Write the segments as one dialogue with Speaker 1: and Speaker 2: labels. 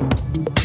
Speaker 1: out the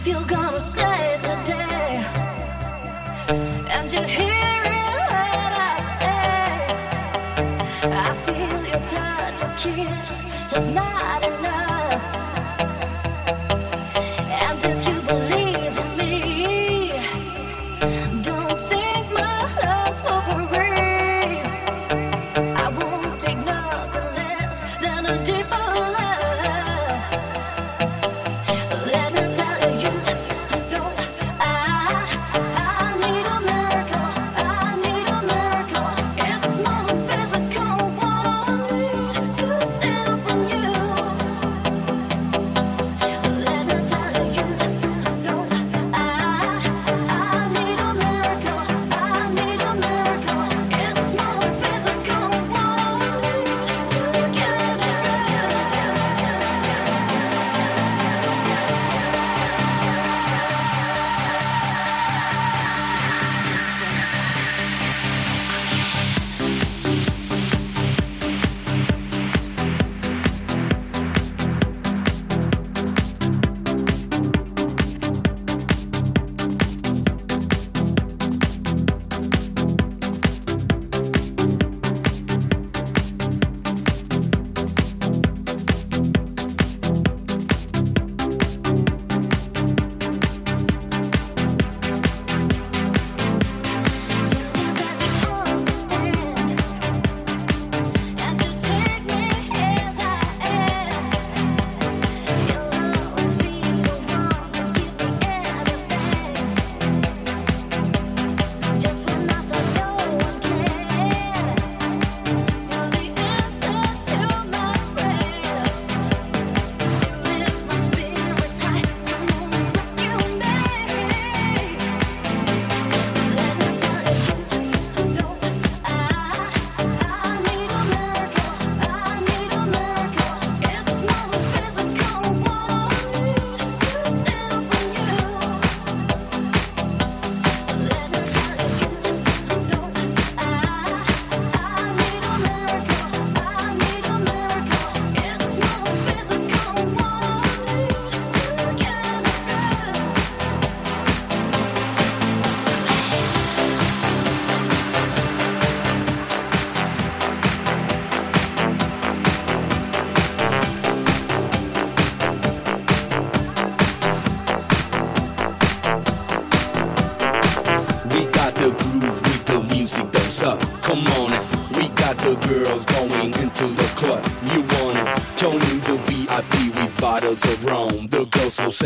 Speaker 1: if you're gonna save the day. And you're hearing what I say. I feel your touch, your kiss is not enough.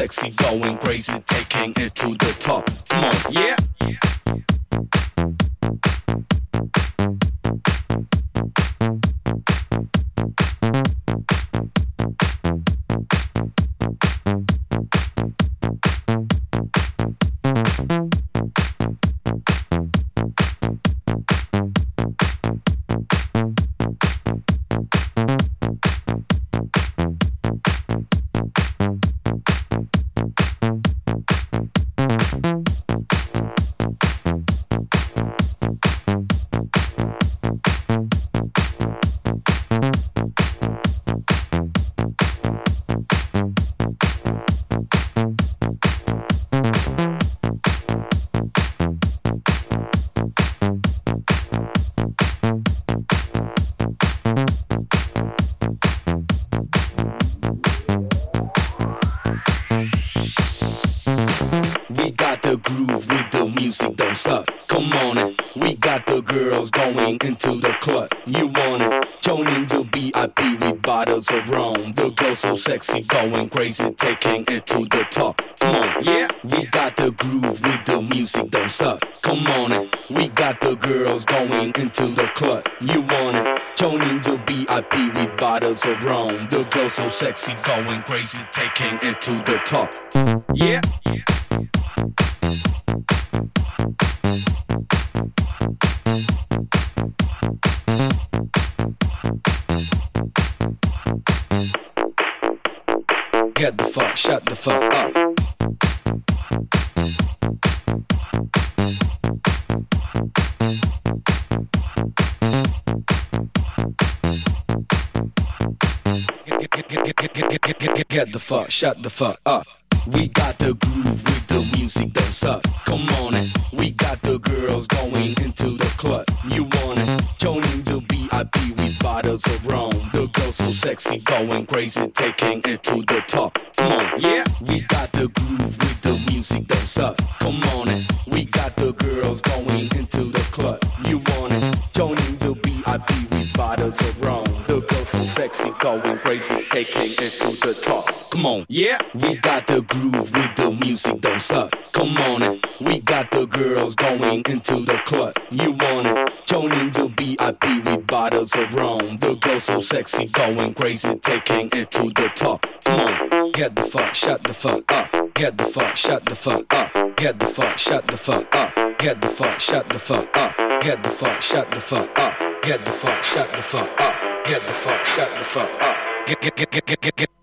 Speaker 2: Sexy, going crazy,
Speaker 3: going crazy, taking it to the top. Get the fuck, shut the fuck up. Get the fuck, shut the fuck up.
Speaker 2: Get the fuck, shut the fuck up. Get the fuck, shut the fuck up. Get the fuck, shut the fuck up. Get get get get get get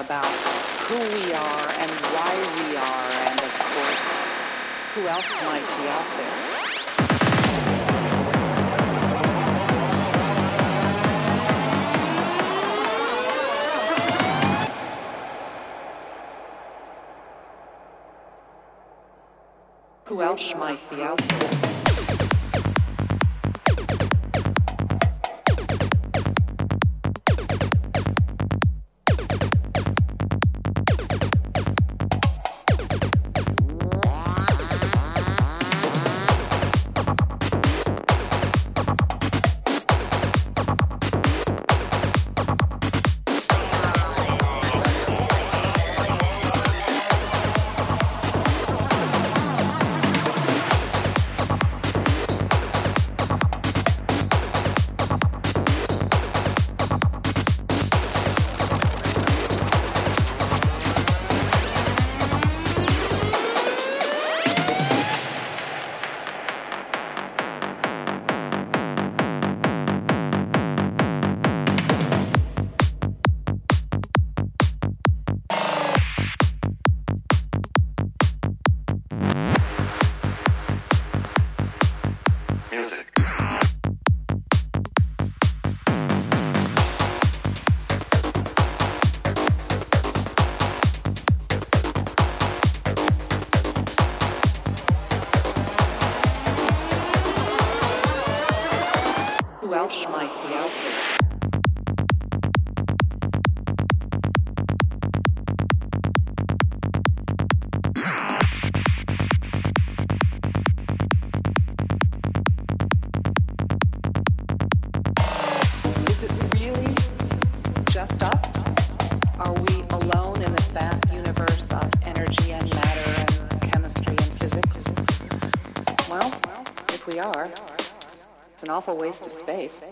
Speaker 4: about
Speaker 5: who we are and why we are, and of course, who else might be out there. Who else might be out there? An awful waste of space.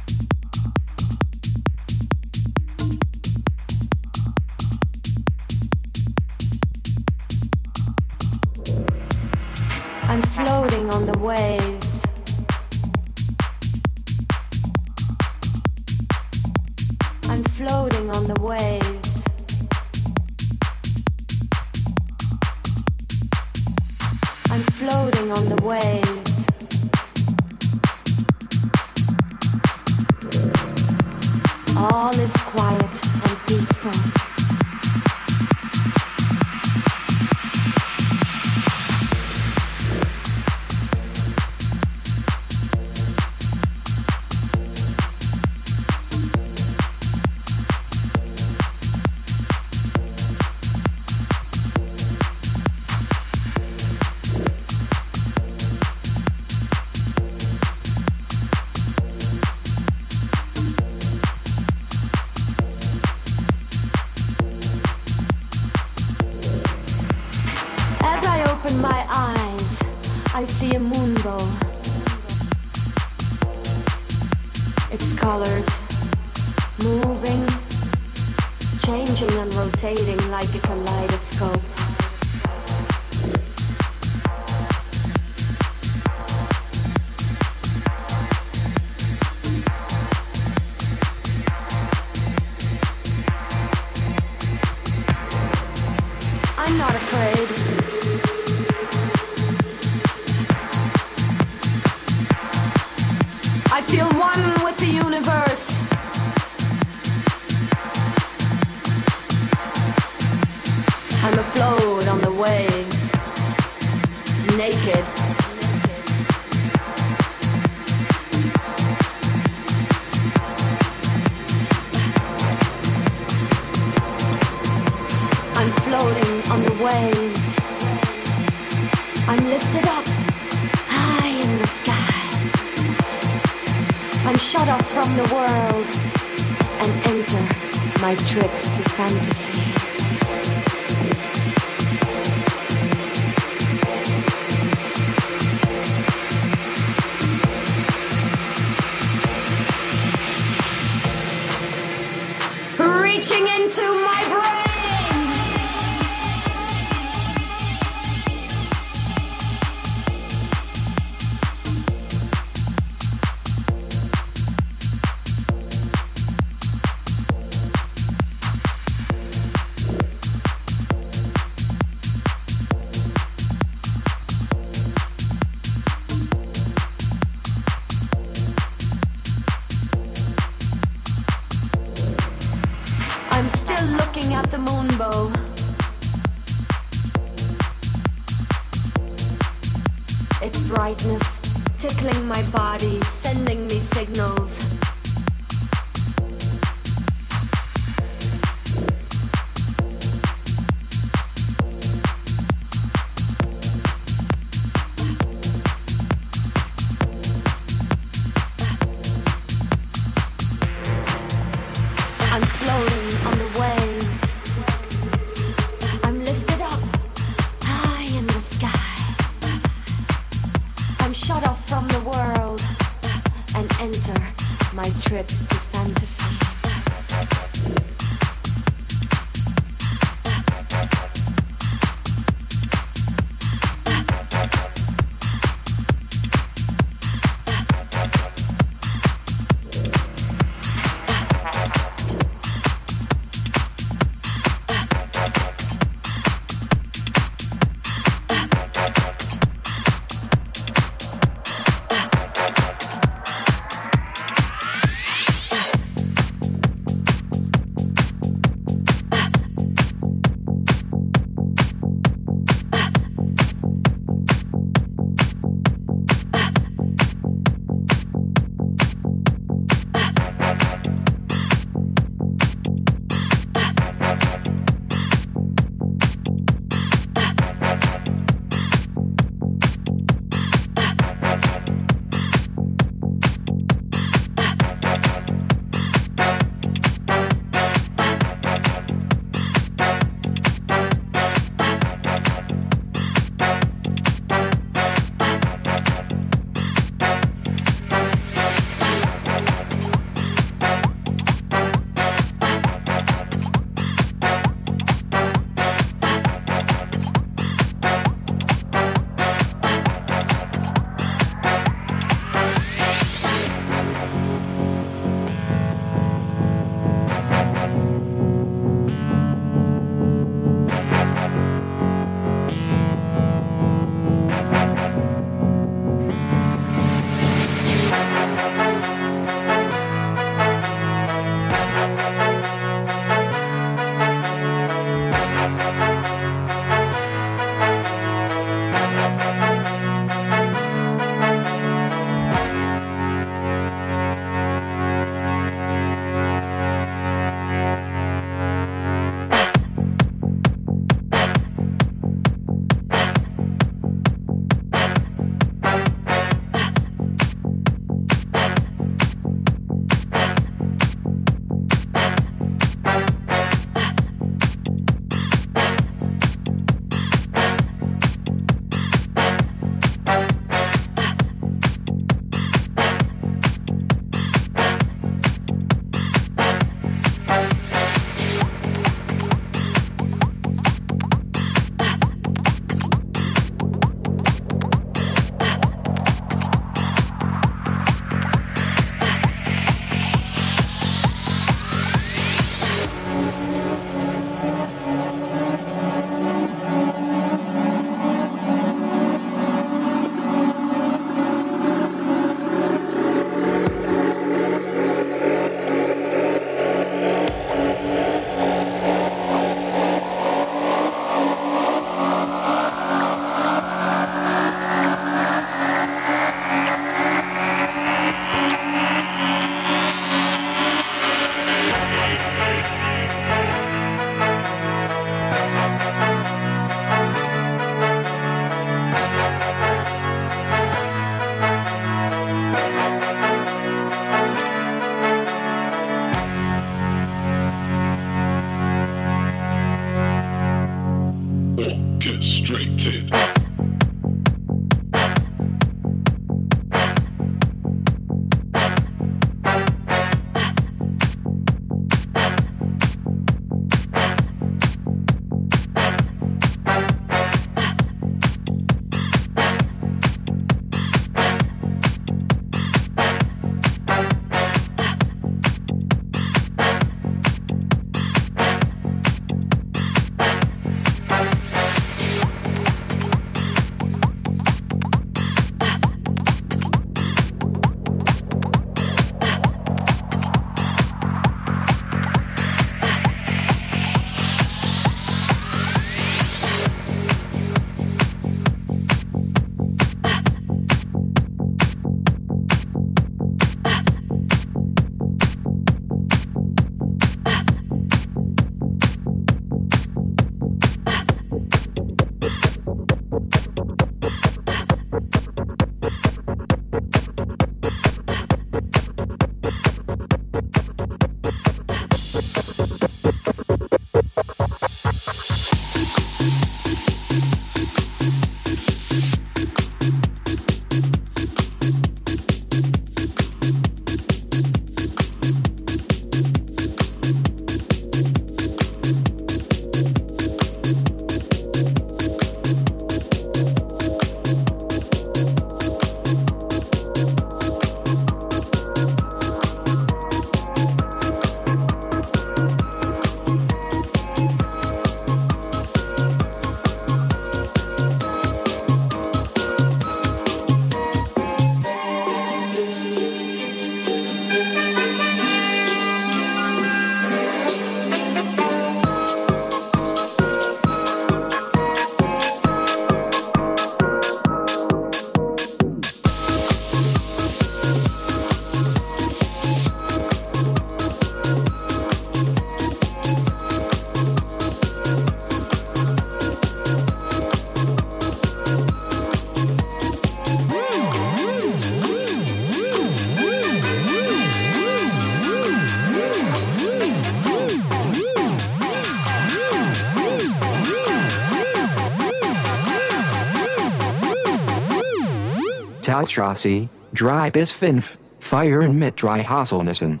Speaker 6: Talstrasse, dry bis fünf, feiern mit drei Haselnissen.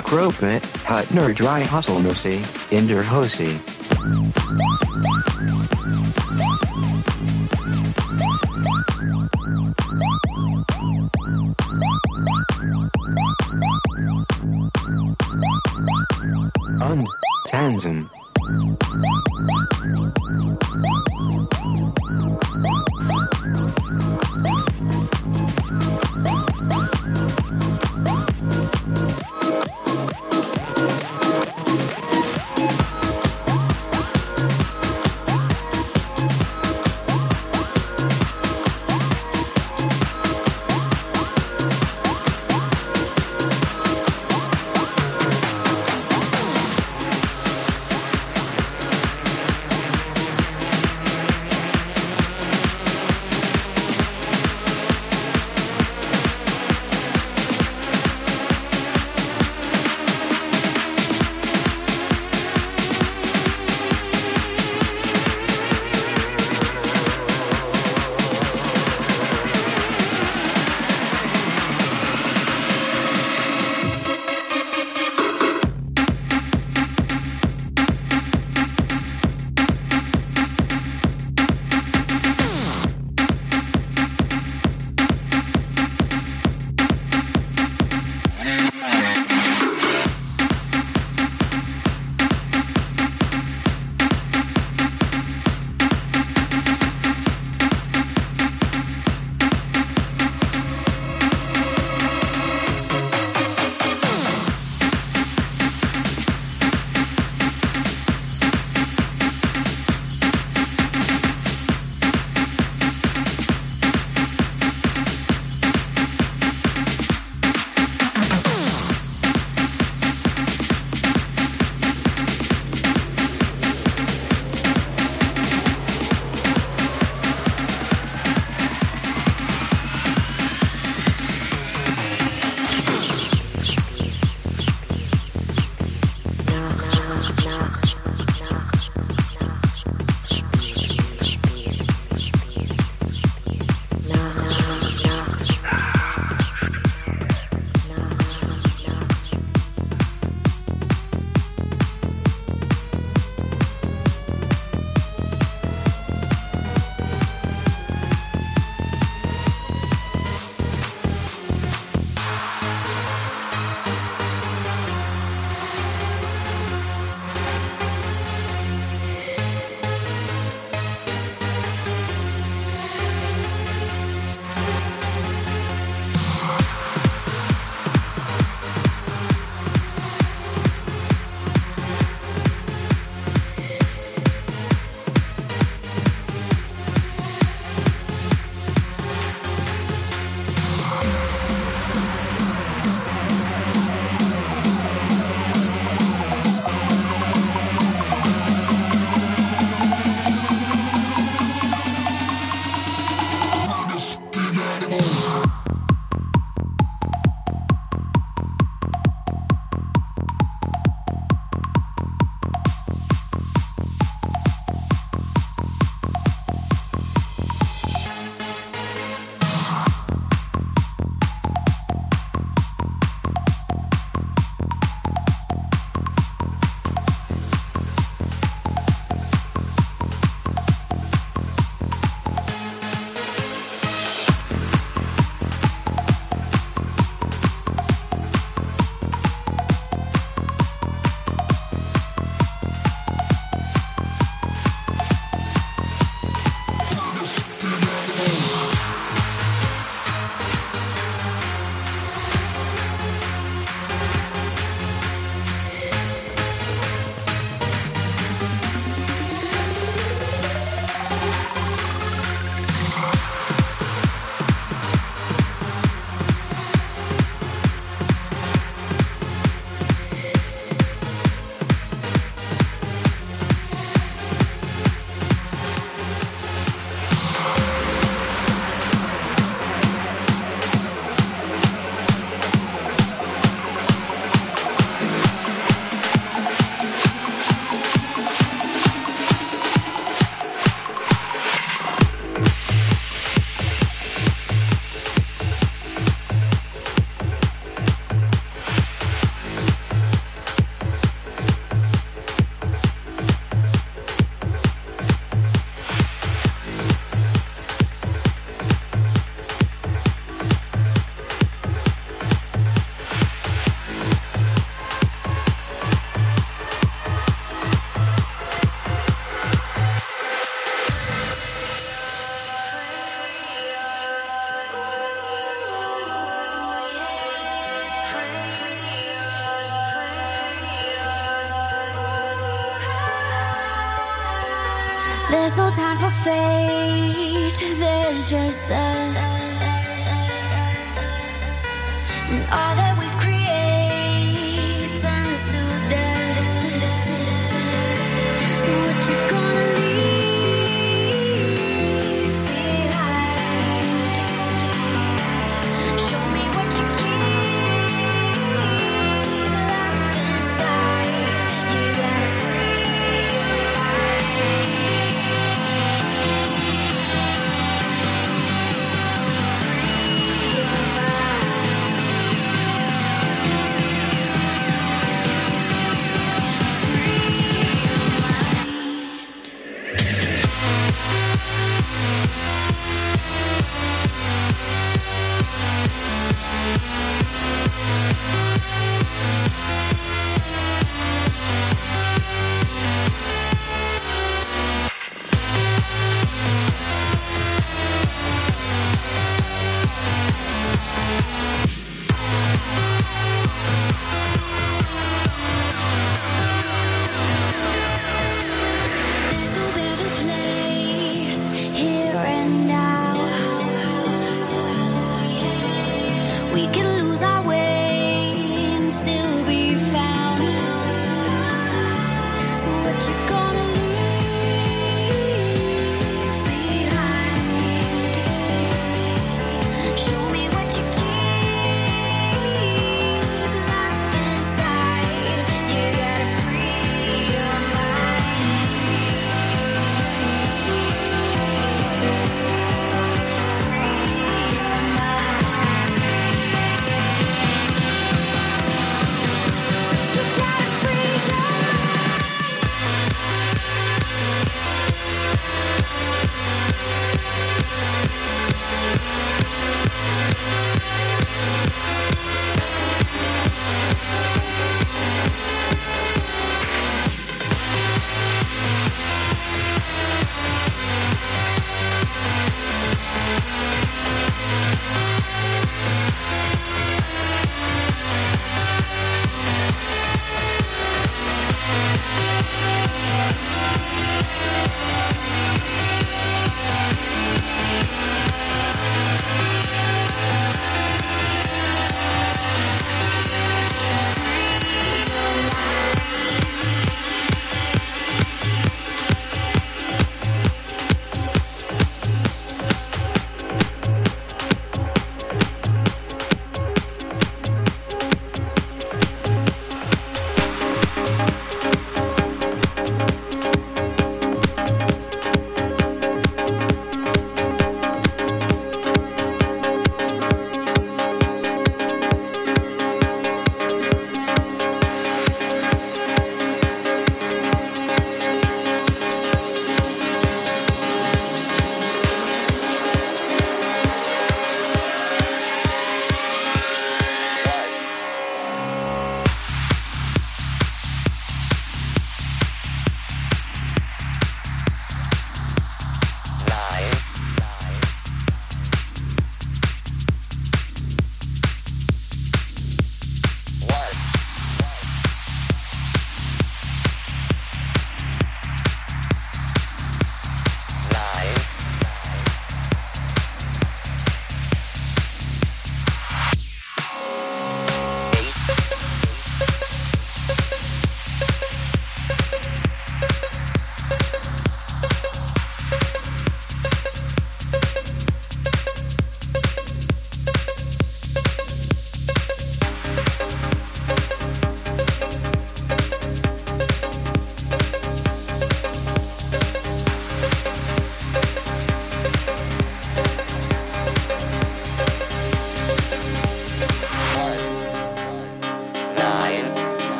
Speaker 6: Juk Rope, Hutner Dry Husselnussy, Inder Hosi.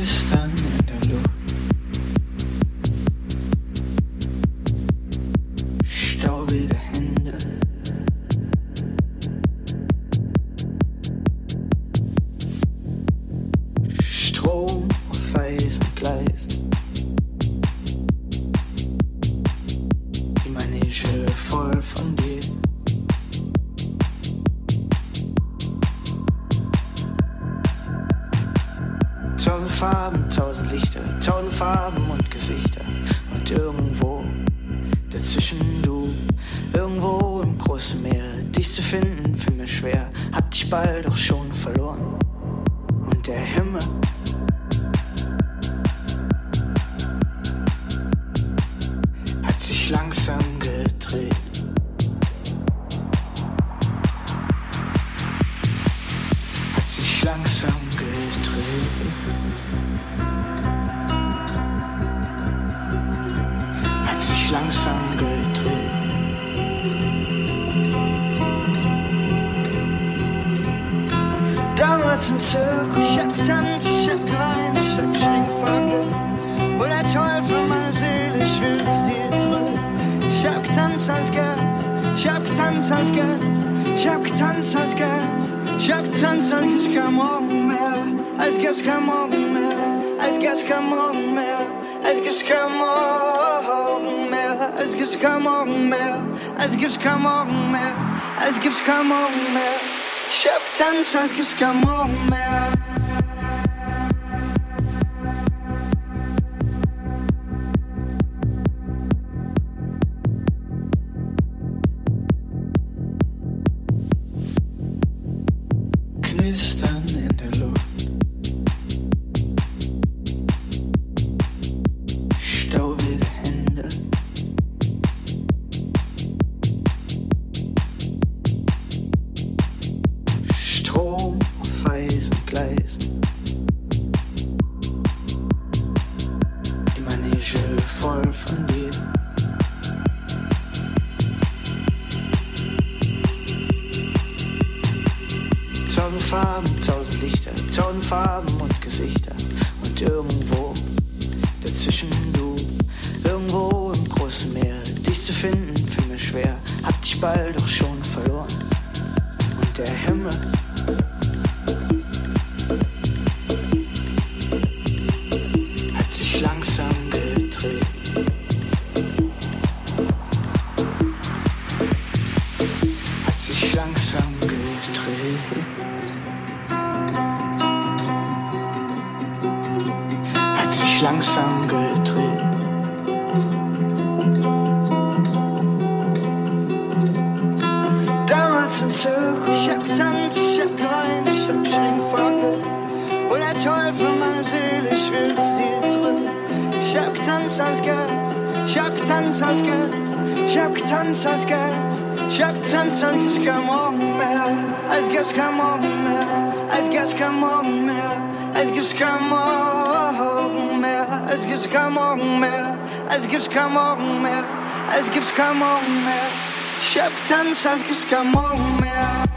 Speaker 7: distant far Älskar kein Morgen mehr, als gibt's kein Morgen mehr, als gibt's kein Morgen mehr. Ich hab Tanz, als gibt's kein Morgen mehr.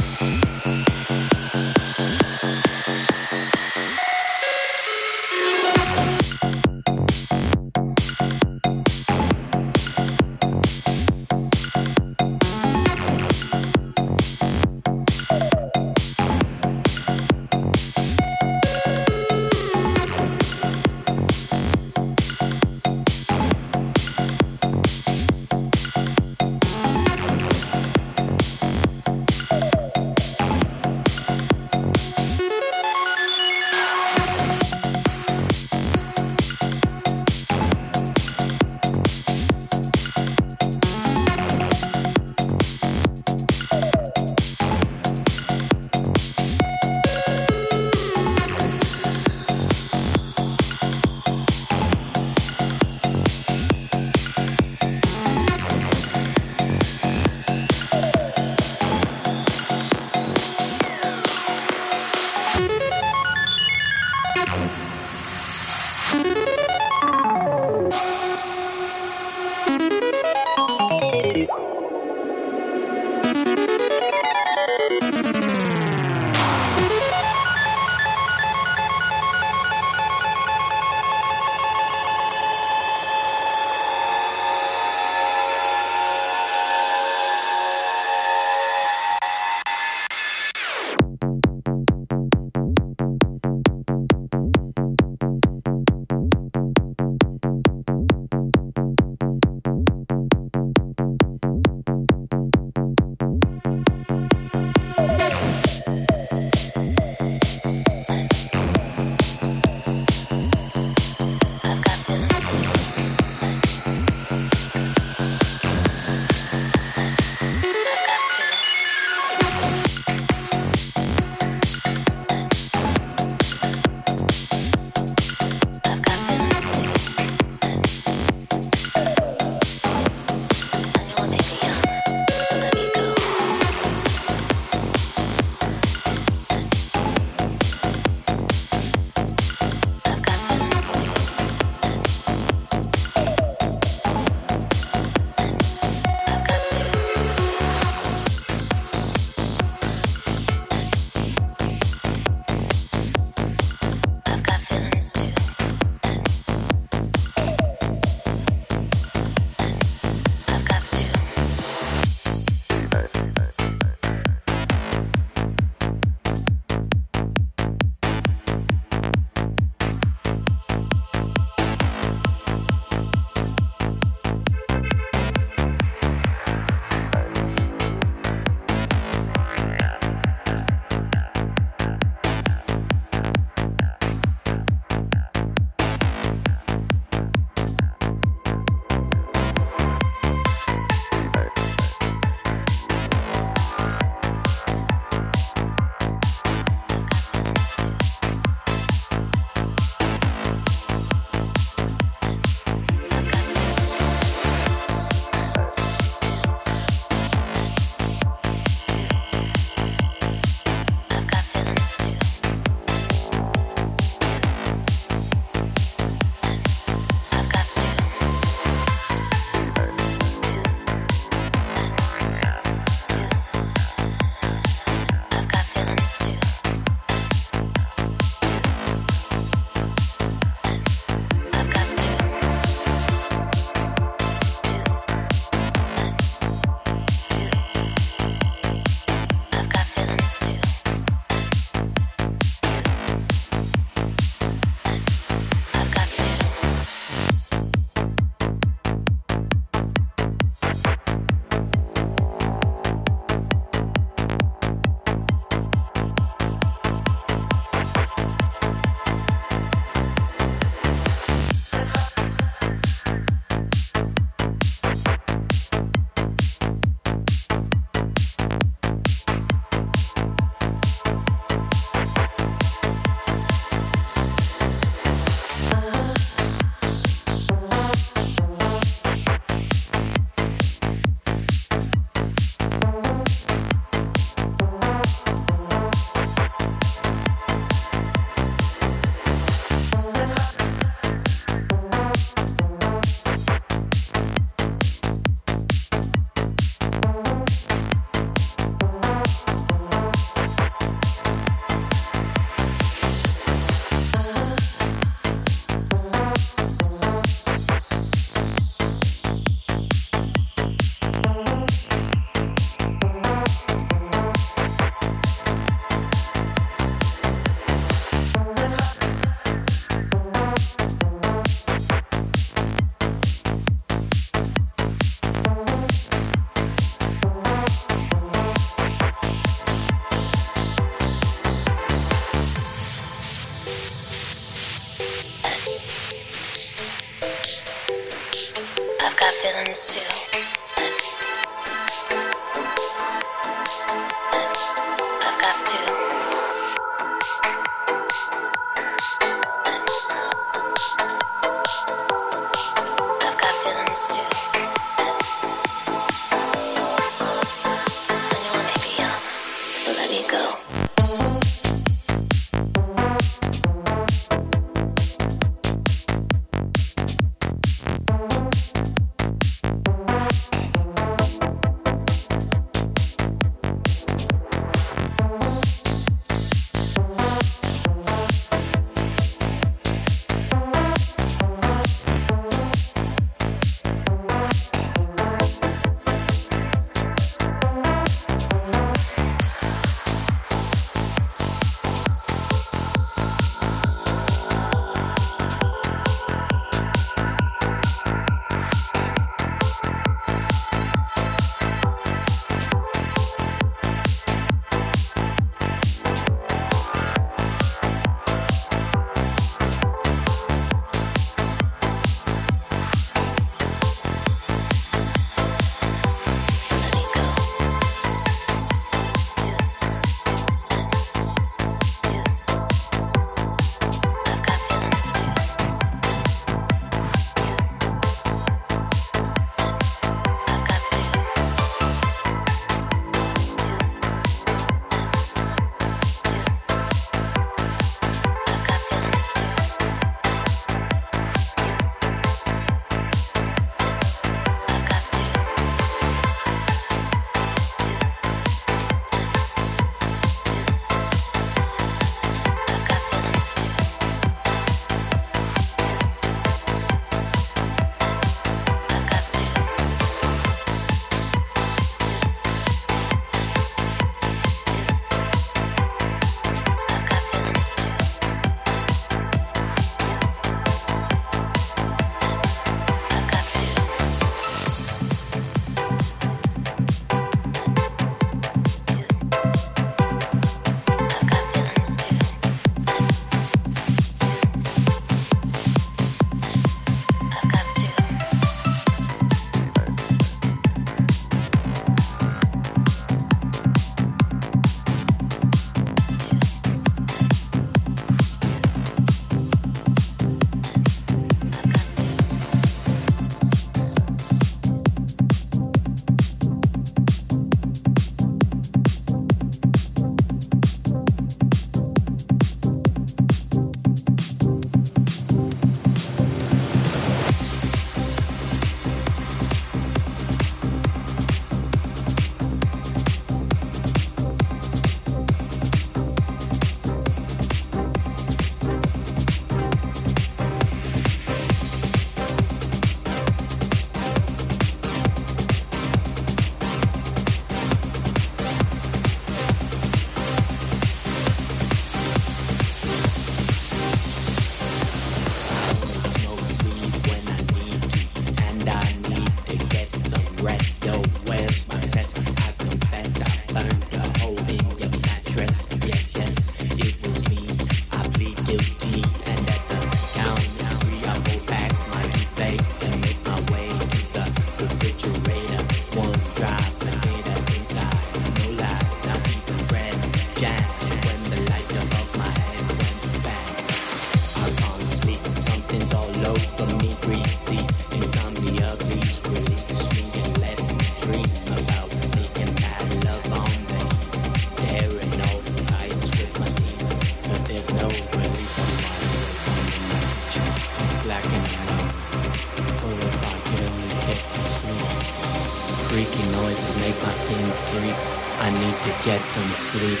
Speaker 8: Some sleep.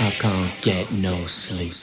Speaker 8: I can't get no sleep.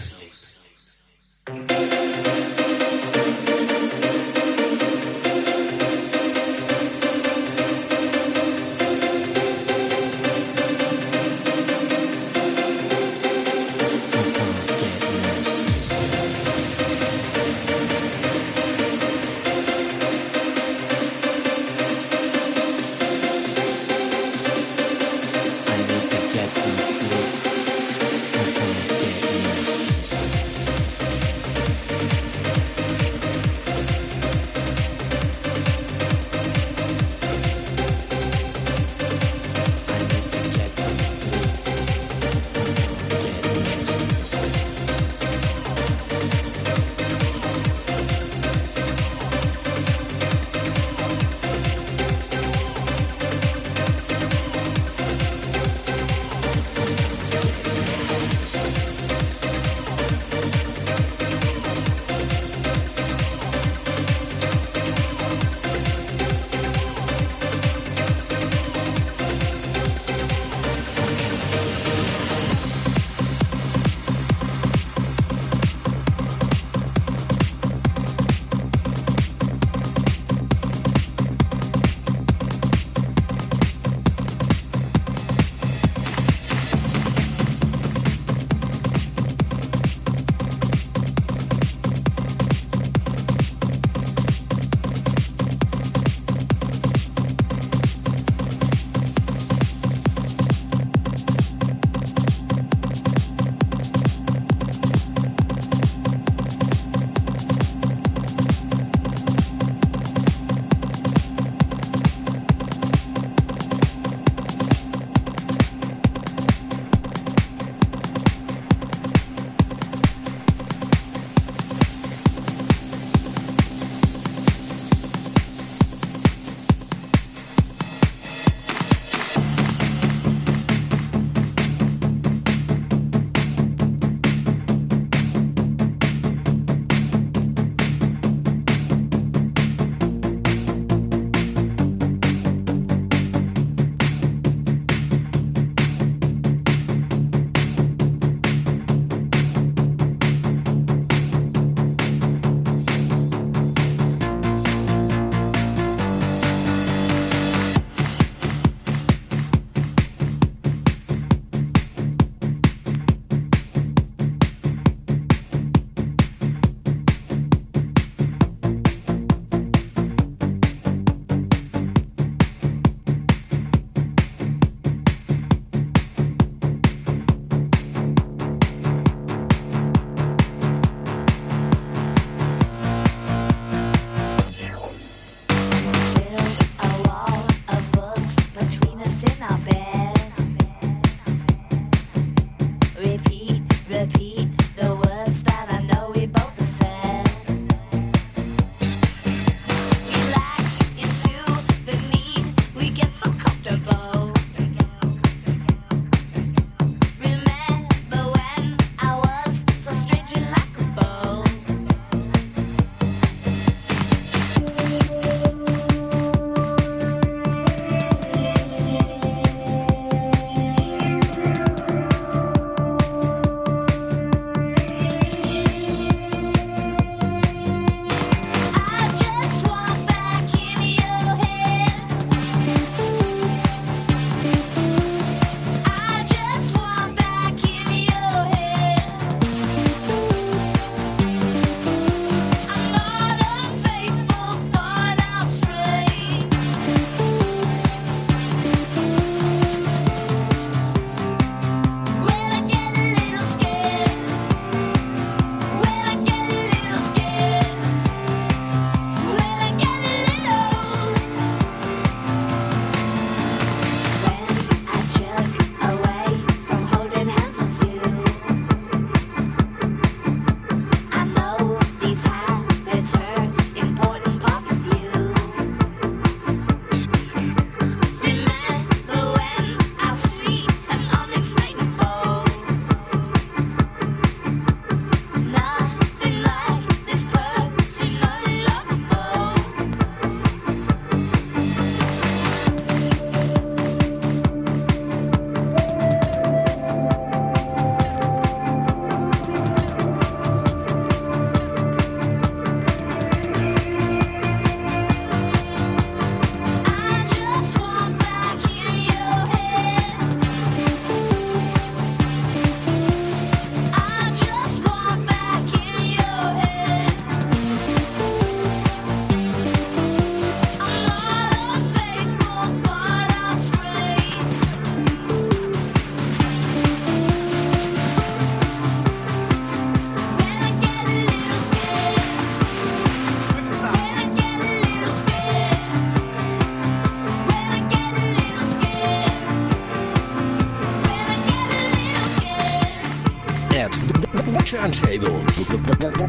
Speaker 9: labels, the,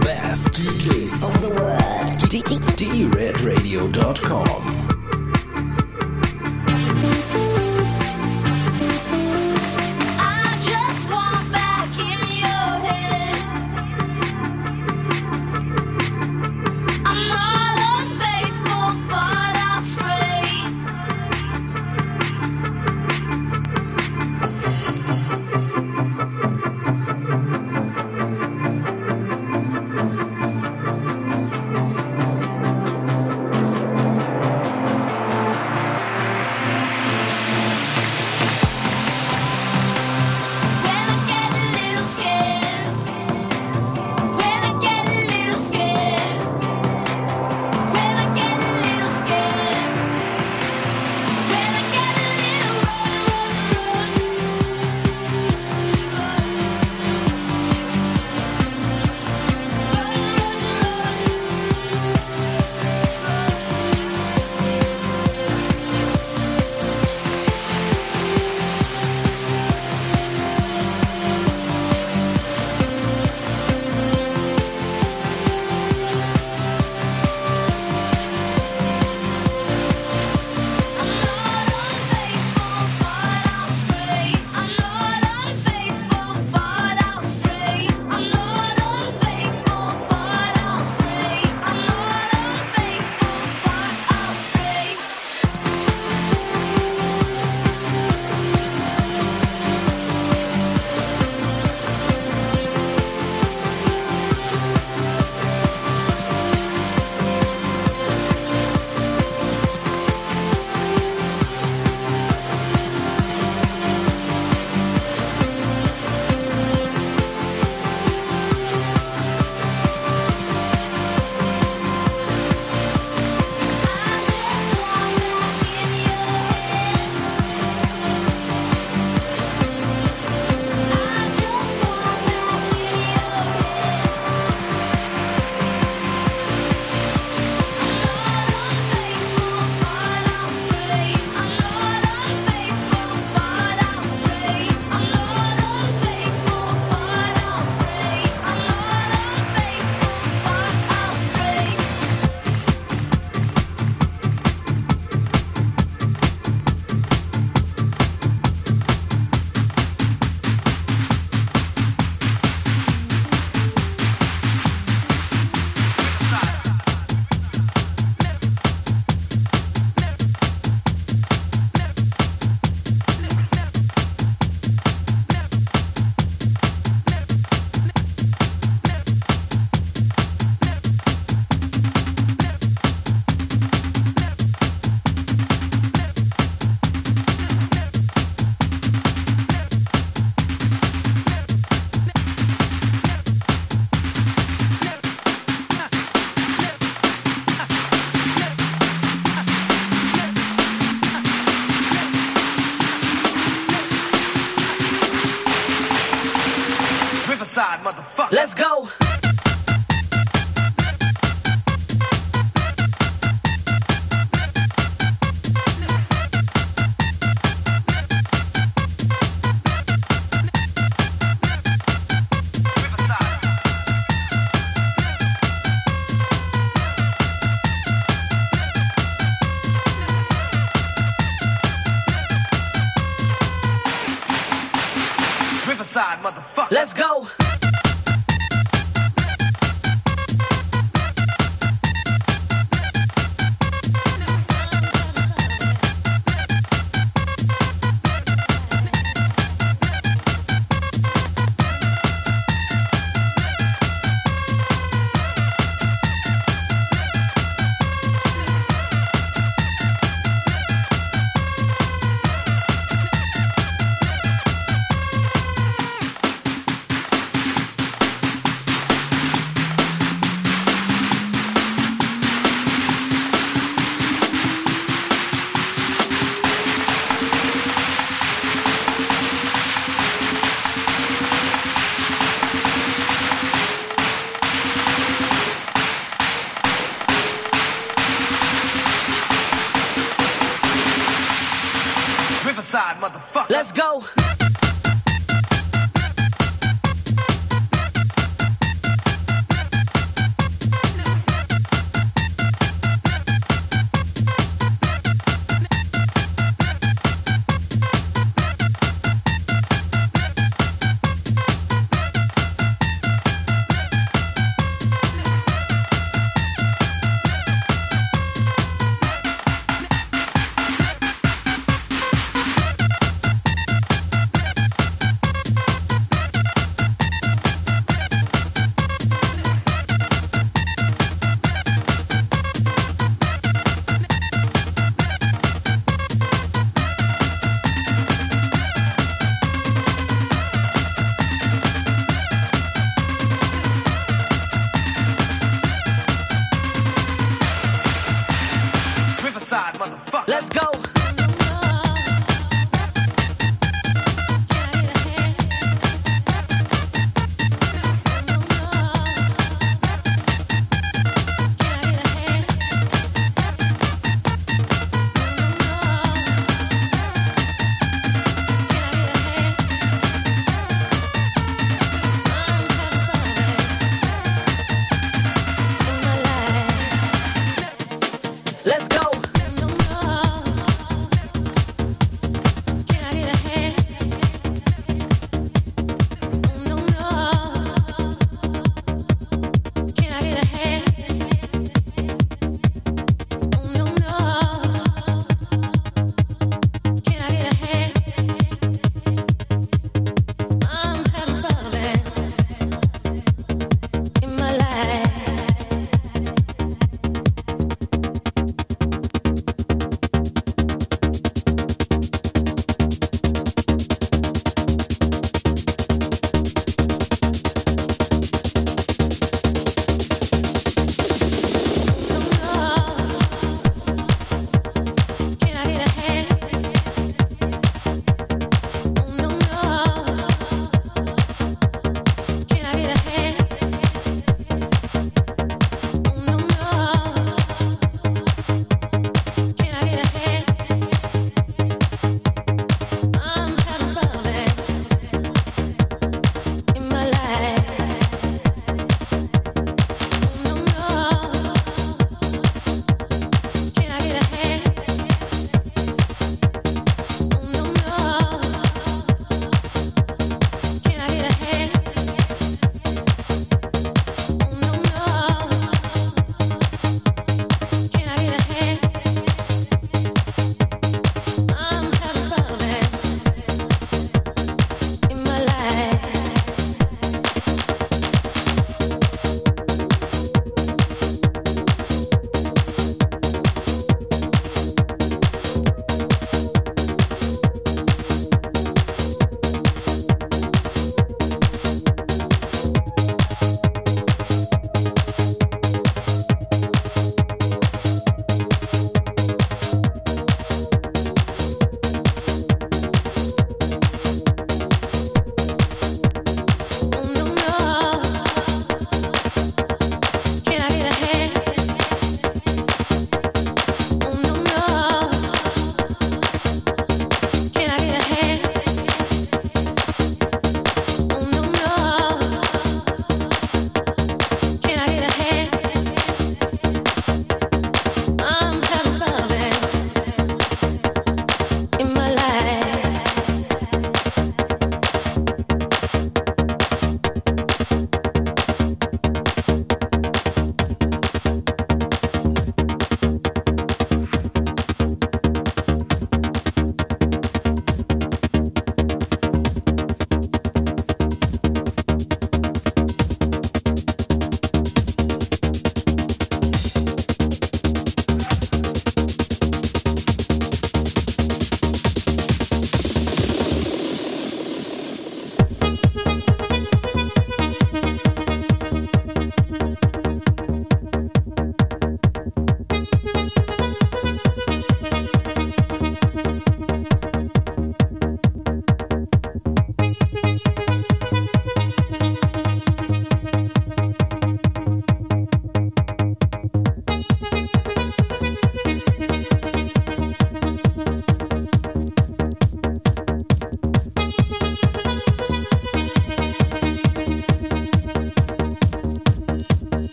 Speaker 9: best DJs of the world. DRedRadio.com.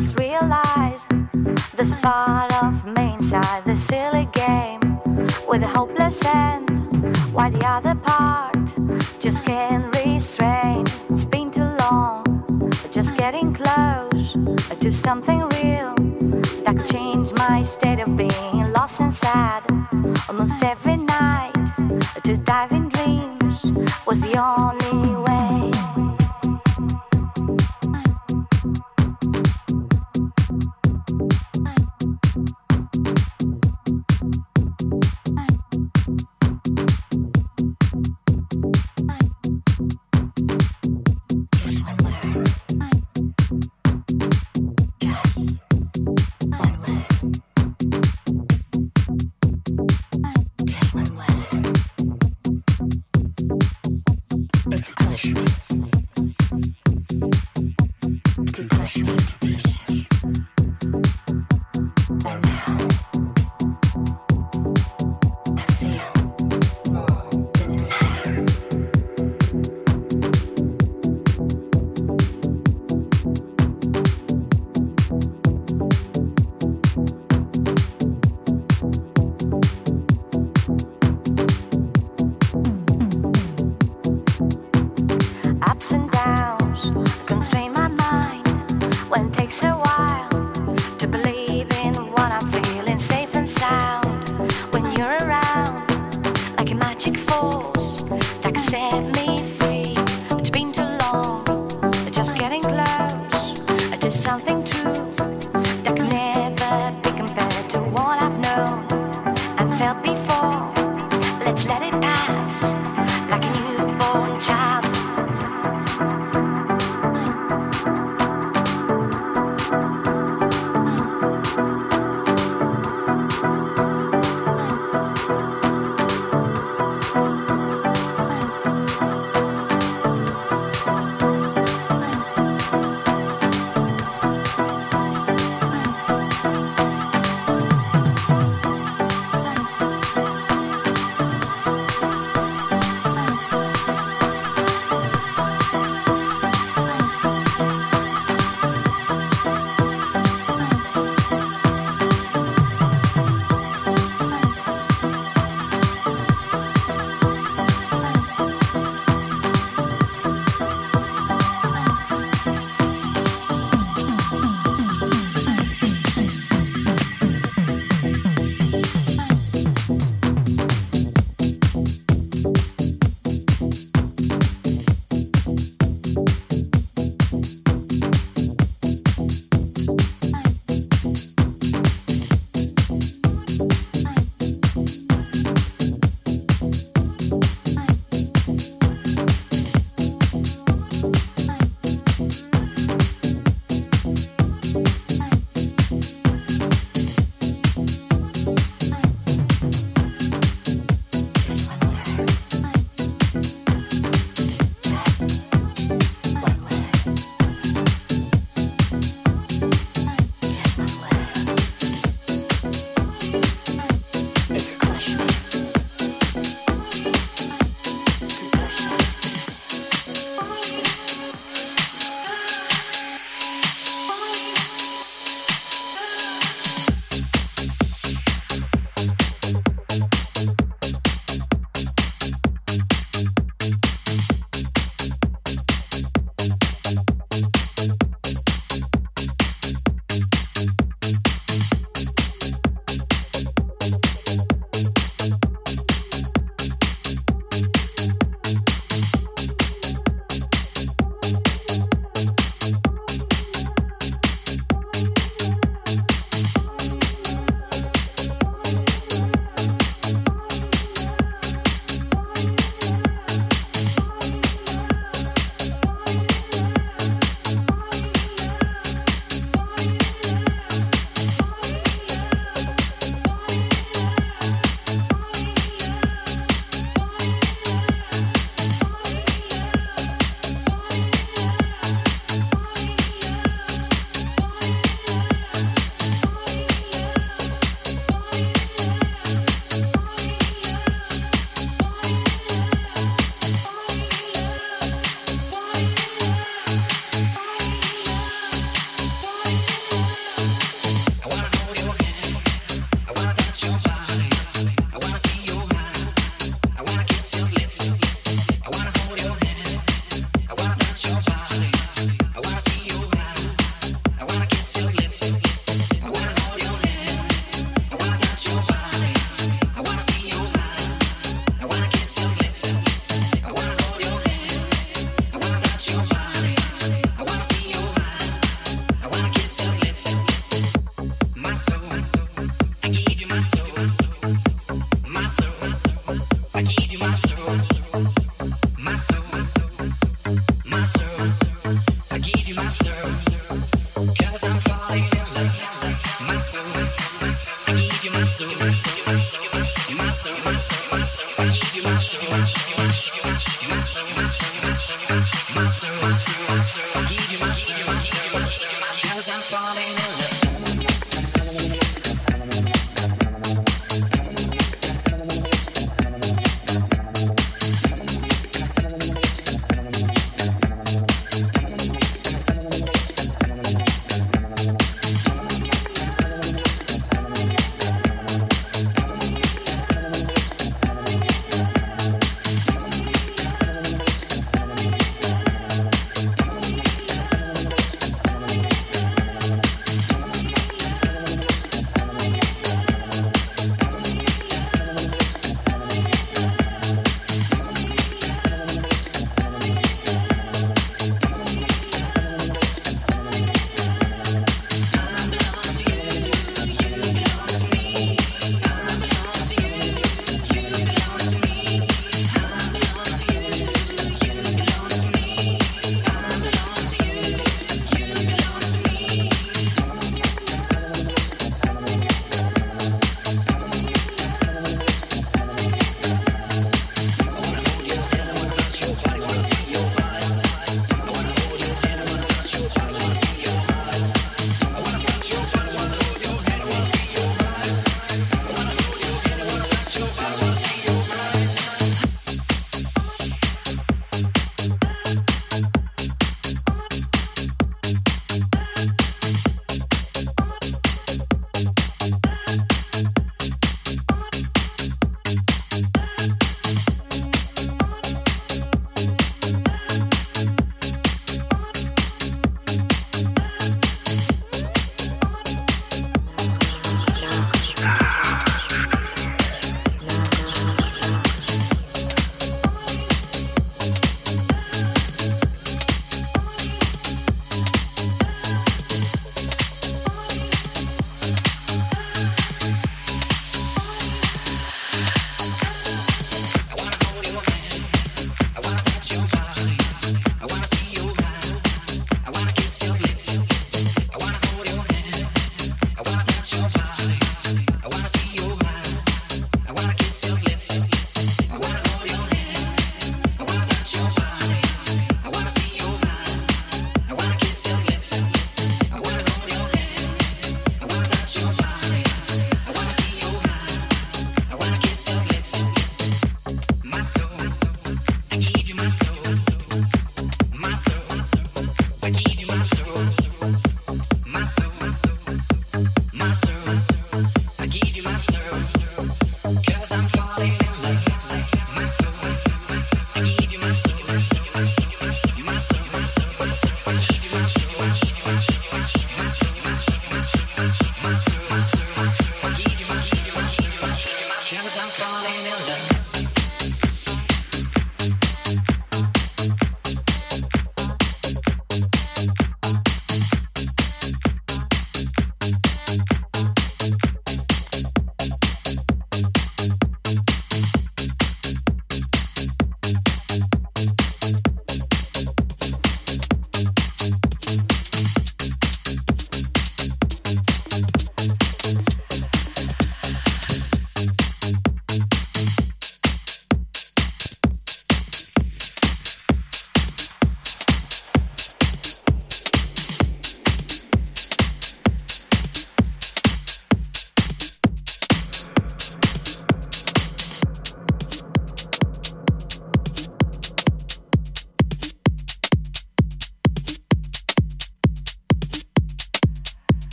Speaker 10: Three.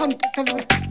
Speaker 10: ponte todo.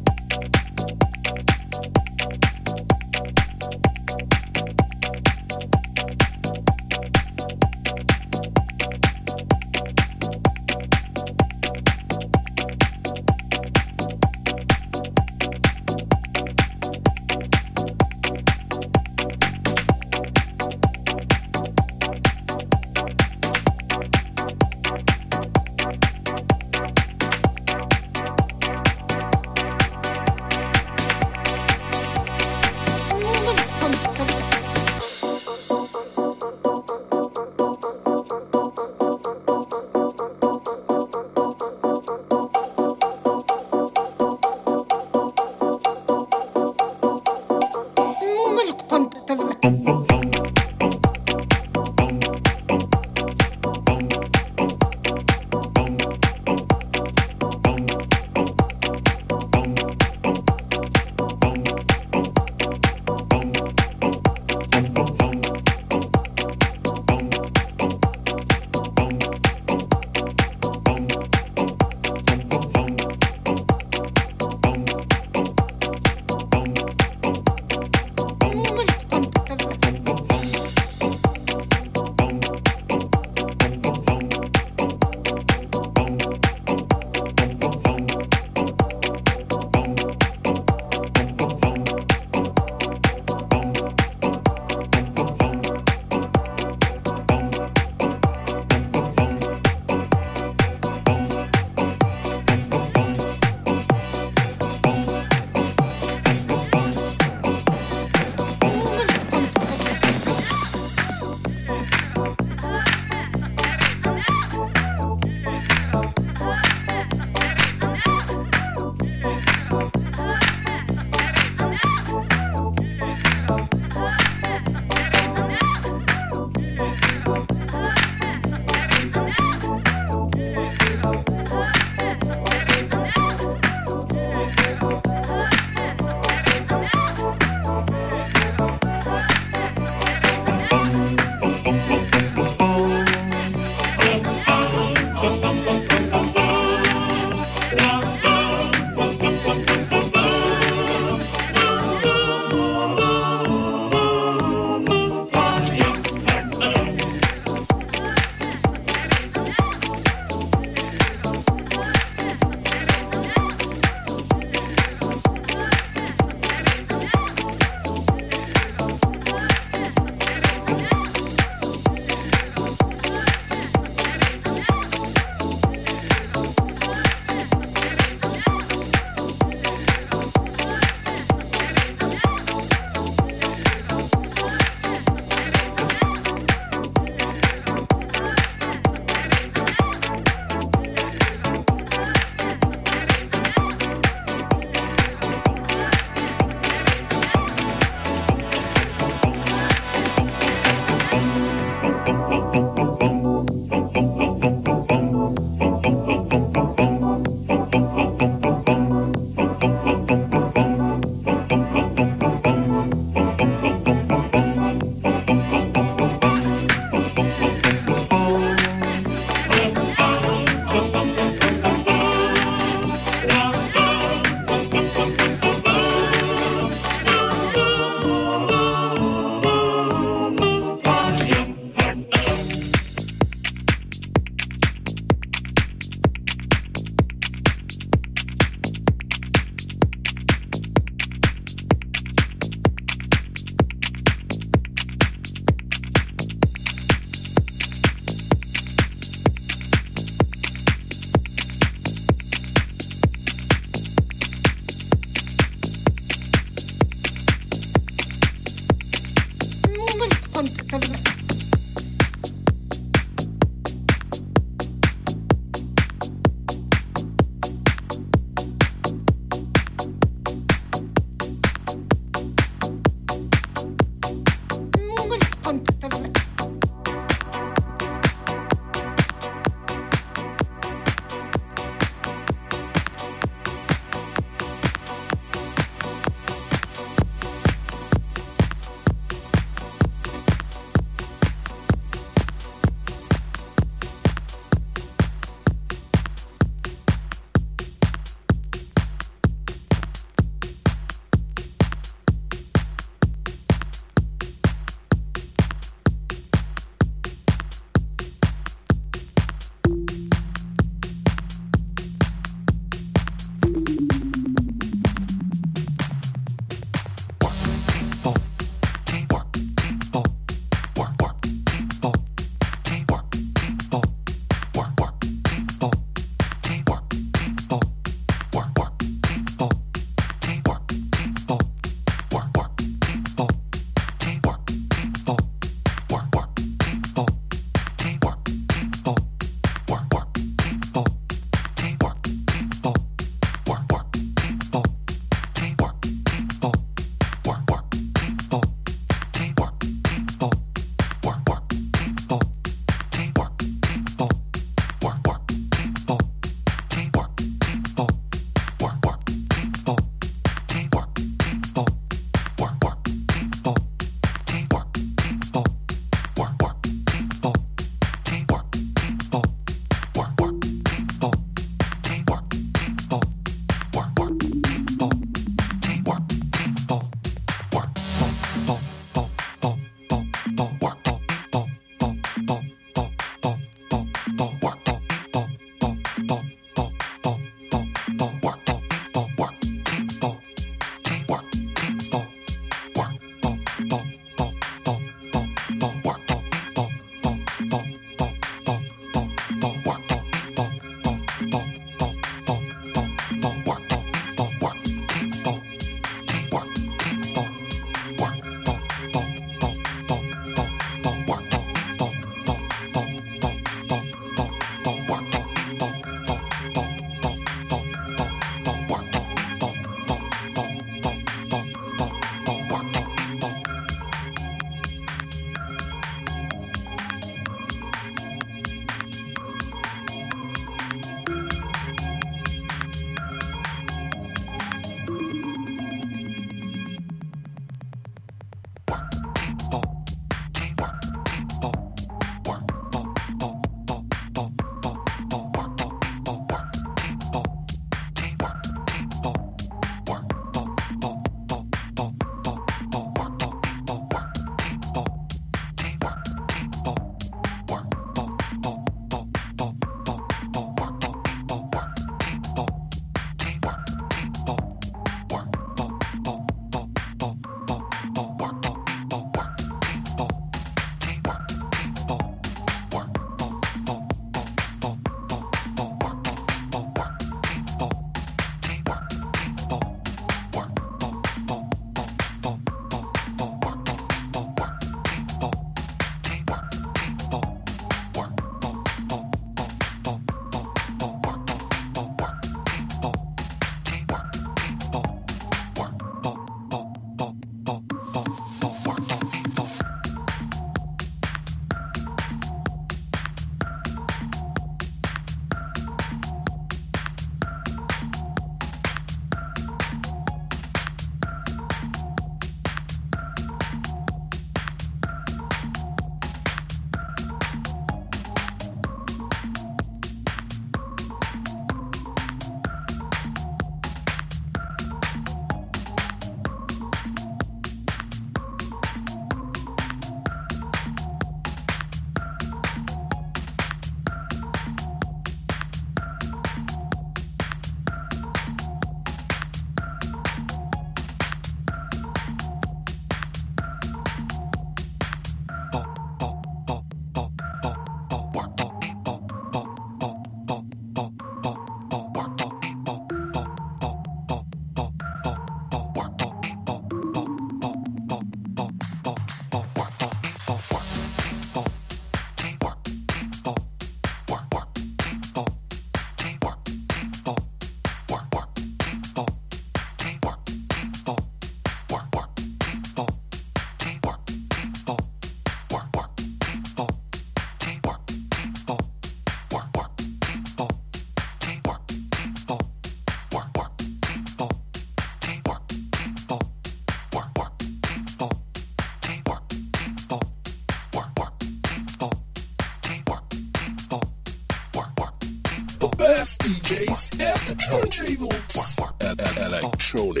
Speaker 10: Electronic